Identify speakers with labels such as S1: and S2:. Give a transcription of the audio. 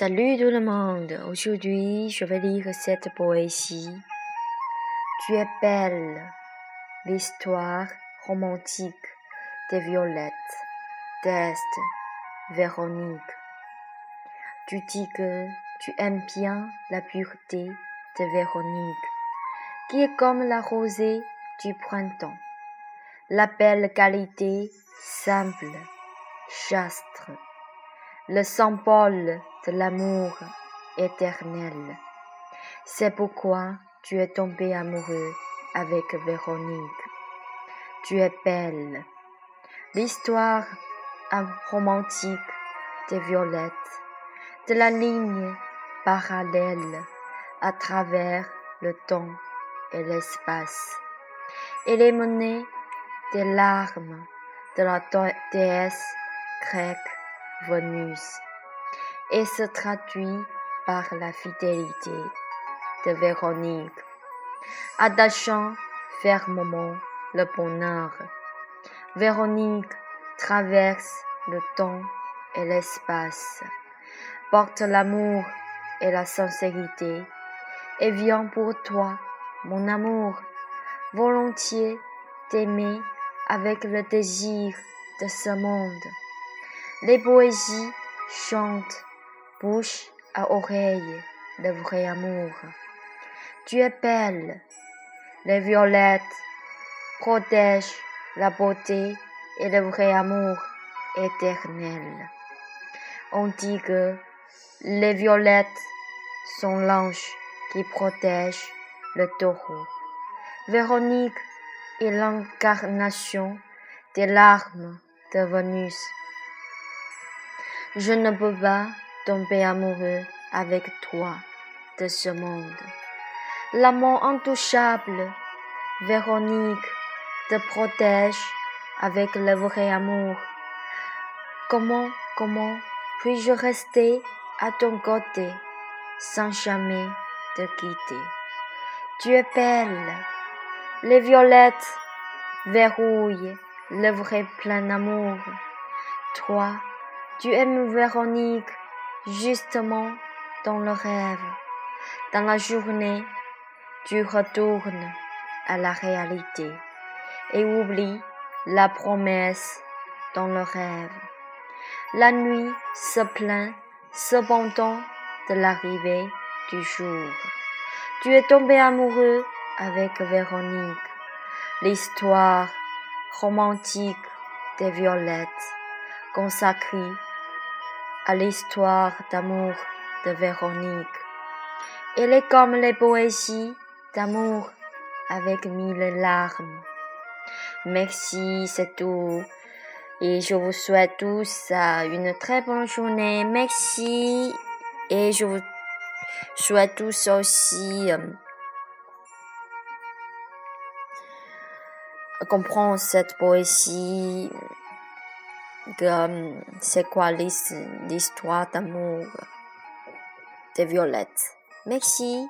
S1: Salut tout le monde. Aujourd'hui, je vais lire cette poésie. Tu es belle. L'histoire romantique des violettes d'Est Véronique. Tu dis que tu aimes bien la pureté de Véronique, qui est comme la rosée du printemps. La belle qualité simple, chastre le symbole l'amour éternel. C'est pourquoi tu es tombé amoureux avec Véronique. Tu es belle. L'histoire romantique des violettes, de la ligne parallèle à travers le temps et l'espace. Elle est menée des larmes de la déesse grecque Venus et se traduit par la fidélité de Véronique, attachant fermement le bonheur. Véronique traverse le temps et l'espace, porte l'amour et la sincérité, et vient pour toi, mon amour, volontiers t'aimer avec le désir de ce monde. Les poésies chantent, bouche à oreille, le vrai amour. Tu es belle. Les violettes protègent la beauté et le vrai amour éternel. On dit que les violettes sont l'ange qui protège le taureau. Véronique est l'incarnation des larmes de Vénus. Je ne peux pas tomber amoureux avec toi de ce monde. L'amour intouchable, Véronique, te protège avec le vrai amour. Comment, comment puis-je rester à ton côté sans jamais te quitter? Tu es belle. Les violettes verrouillent le vrai plein amour. Toi, tu aimes Véronique justement dans le rêve. Dans la journée, tu retournes à la réalité et oublies la promesse dans le rêve. La nuit se plaint cependant de l'arrivée du jour. Tu es tombé amoureux avec Véronique. L'histoire romantique des violettes consacrée à l'histoire d'amour de Véronique. Elle est comme les poésies d'amour avec mille larmes. Merci, c'est tout. Et je vous souhaite tous une très bonne journée. Merci. Et je vous souhaite tous aussi euh, comprendre cette poésie c'est quoi l'histoire d'amour des violettes. Merci.